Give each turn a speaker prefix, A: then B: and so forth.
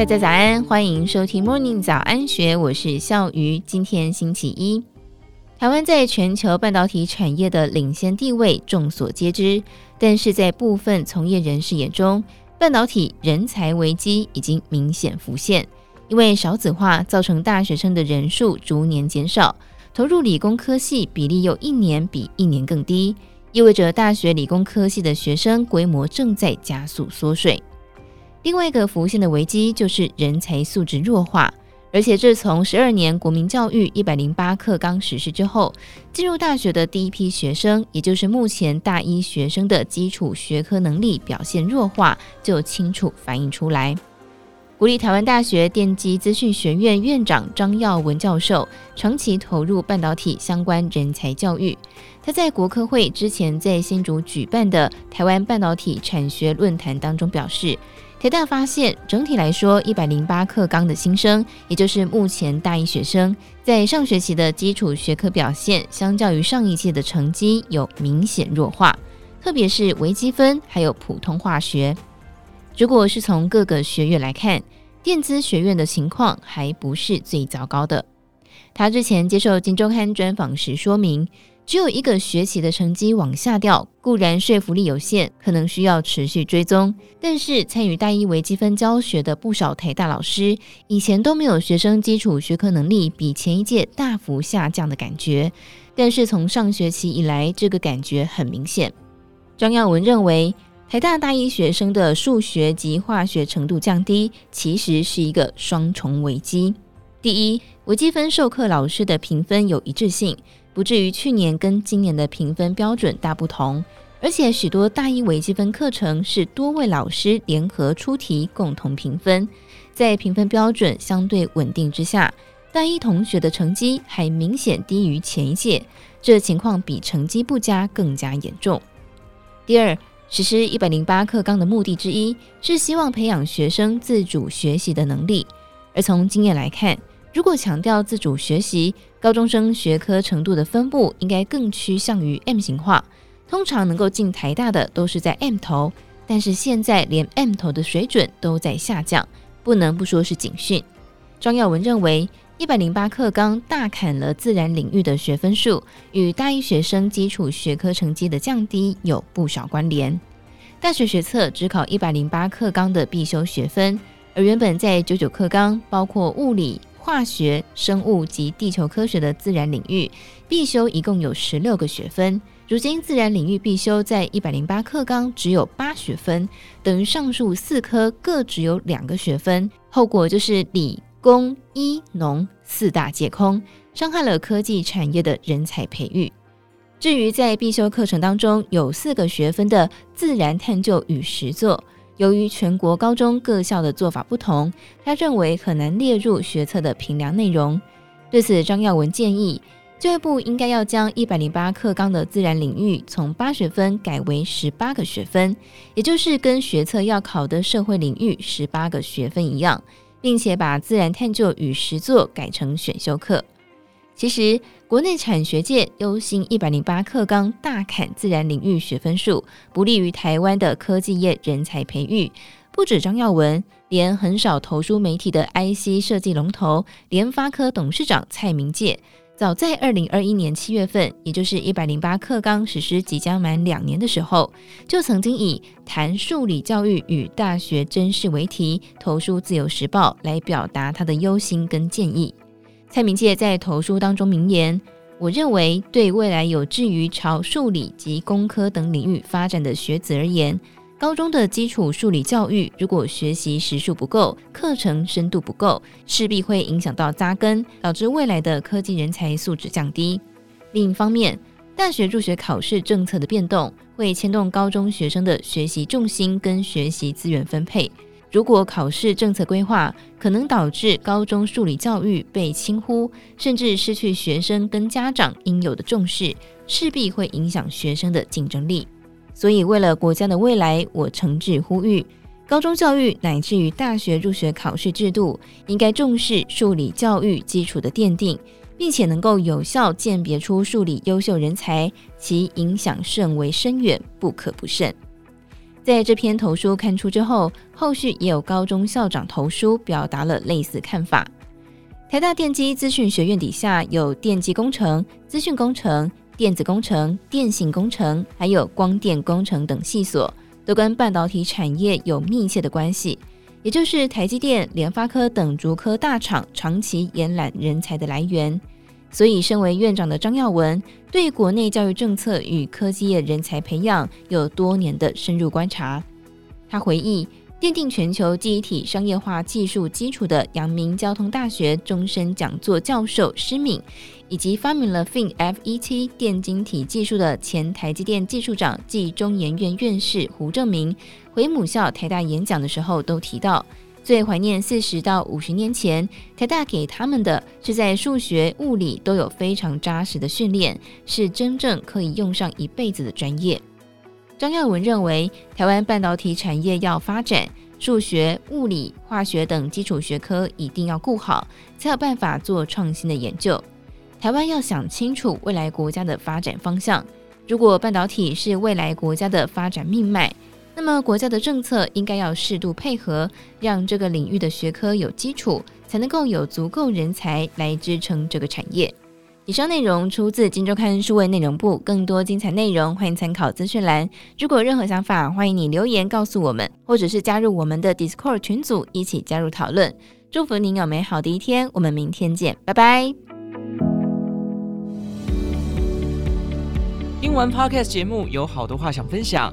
A: 大家早安，欢迎收听 Morning 早安学，我是笑鱼。今天星期一，台湾在全球半导体产业的领先地位众所皆知，但是在部分从业人士眼中，半导体人才危机已经明显浮现。因为少子化造成大学生的人数逐年减少，投入理工科系比例又一年比一年更低，意味着大学理工科系的学生规模正在加速缩水。另外一个浮现的危机就是人才素质弱化，而且自从十二年国民教育一百零八课纲实施之后，进入大学的第一批学生，也就是目前大一学生的基础学科能力表现弱化，就清楚反映出来。国立台湾大学电机资讯学院院长张耀文教授长期投入半导体相关人才教育。他在国科会之前在新竹举办的台湾半导体产学论坛当中表示，台大发现整体来说，一百零八课纲的新生，也就是目前大一学生，在上学期的基础学科表现，相较于上一届的成绩有明显弱化，特别是微积分还有普通化学。如果是从各个学院来看，电资学院的情况还不是最糟糕的。他之前接受《金周刊》专访时说明，只有一个学期的成绩往下掉，固然说服力有限，可能需要持续追踪。但是参与大一微积分教学的不少台大老师，以前都没有学生基础学科能力比前一届大幅下降的感觉，但是从上学期以来，这个感觉很明显。张耀文认为。台大大一学生的数学及化学程度降低，其实是一个双重危机。第一，微积分授课老师的评分有一致性，不至于去年跟今年的评分标准大不同。而且许多大一微积分课程是多位老师联合出题共同评分，在评分标准相对稳定之下，大一同学的成绩还明显低于前一届，这情况比成绩不佳更加严重。第二。实施一百零八课纲的目的之一是希望培养学生自主学习的能力。而从经验来看，如果强调自主学习，高中生学科程度的分布应该更趋向于 M 型化。通常能够进台大的都是在 M 头，但是现在连 M 头的水准都在下降，不能不说是警讯。张耀文认为，一百零八课纲大砍了自然领域的学分数，与大一学生基础学科成绩的降低有不少关联。大学学测只考一百零八课纲的必修学分，而原本在九九课纲包括物理、化学、生物及地球科学的自然领域必修一共有十六个学分，如今自然领域必修在一百零八课纲只有八学分，等于上述四科各只有两个学分，后果就是理。工、医、农四大皆空，伤害了科技产业的人才培育。至于在必修课程当中有四个学分的自然探究与实作，由于全国高中各校的做法不同，他认为很难列入学测的评量内容。对此，张耀文建议，教育部应该要将一百零八课纲的自然领域从八学分改为十八个学分，也就是跟学测要考的社会领域十八个学分一样。并且把自然探究与实作改成选修课。其实，国内产学界忧心一百零八课纲大砍自然领域学分数，不利于台湾的科技业人才培育。不止张耀文，连很少投书媒体的 IC 设计龙头联发科董事长蔡明介。早在二零二一年七月份，也就是一百零八课纲实施即将满两年的时候，就曾经以谈数理教育与大学甄试为题投书《自由时报》来表达他的忧心跟建议。蔡明介在投书当中明言：“我认为，对未来有志于朝数理及工科等领域发展的学子而言。”高中的基础数理教育，如果学习时数不够，课程深度不够，势必会影响到扎根，导致未来的科技人才素质降低。另一方面，大学入学考试政策的变动，会牵动高中学生的学习重心跟学习资源分配。如果考试政策规划可能导致高中数理教育被轻忽，甚至失去学生跟家长应有的重视，势必会影响学生的竞争力。所以，为了国家的未来，我诚挚呼吁，高中教育乃至于大学入学考试制度，应该重视数理教育基础的奠定，并且能够有效鉴别出数理优秀人才，其影响甚为深远，不可不慎。在这篇投书刊出之后，后续也有高中校长投书，表达了类似看法。台大电机资讯学院底下有电机工程、资讯工程、电子工程、电信工程，还有光电工程等系所，都跟半导体产业有密切的关系，也就是台积电、联发科等竹科大厂长期延揽人才的来源。所以，身为院长的张耀文对国内教育政策与科技业人才培养有多年的深入观察。他回忆，奠定全球记忆体商业化技术基础的阳明交通大学终身讲座教授施敏，以及发明了 FinFET 电晶体技术的前台积电技术长暨中研院院士胡正明，回母校台大演讲的时候都提到。最怀念四十到五十年前，台大给他们的是在数学、物理都有非常扎实的训练，是真正可以用上一辈子的专业。张耀文认为，台湾半导体产业要发展，数学、物理、化学等基础学科一定要顾好，才有办法做创新的研究。台湾要想清楚未来国家的发展方向，如果半导体是未来国家的发展命脉。那么，国家的政策应该要适度配合，让这个领域的学科有基础，才能够有足够人才来支撑这个产业。以上内容出自《金周刊》数位内容部，更多精彩内容欢迎参考资讯栏。如果有任何想法，欢迎你留言告诉我们，或者是加入我们的 Discord 群组，一起加入讨论。祝福您有美好的一天，我们明天见，拜拜。
B: 听完 Podcast 节目，有好多话想分享。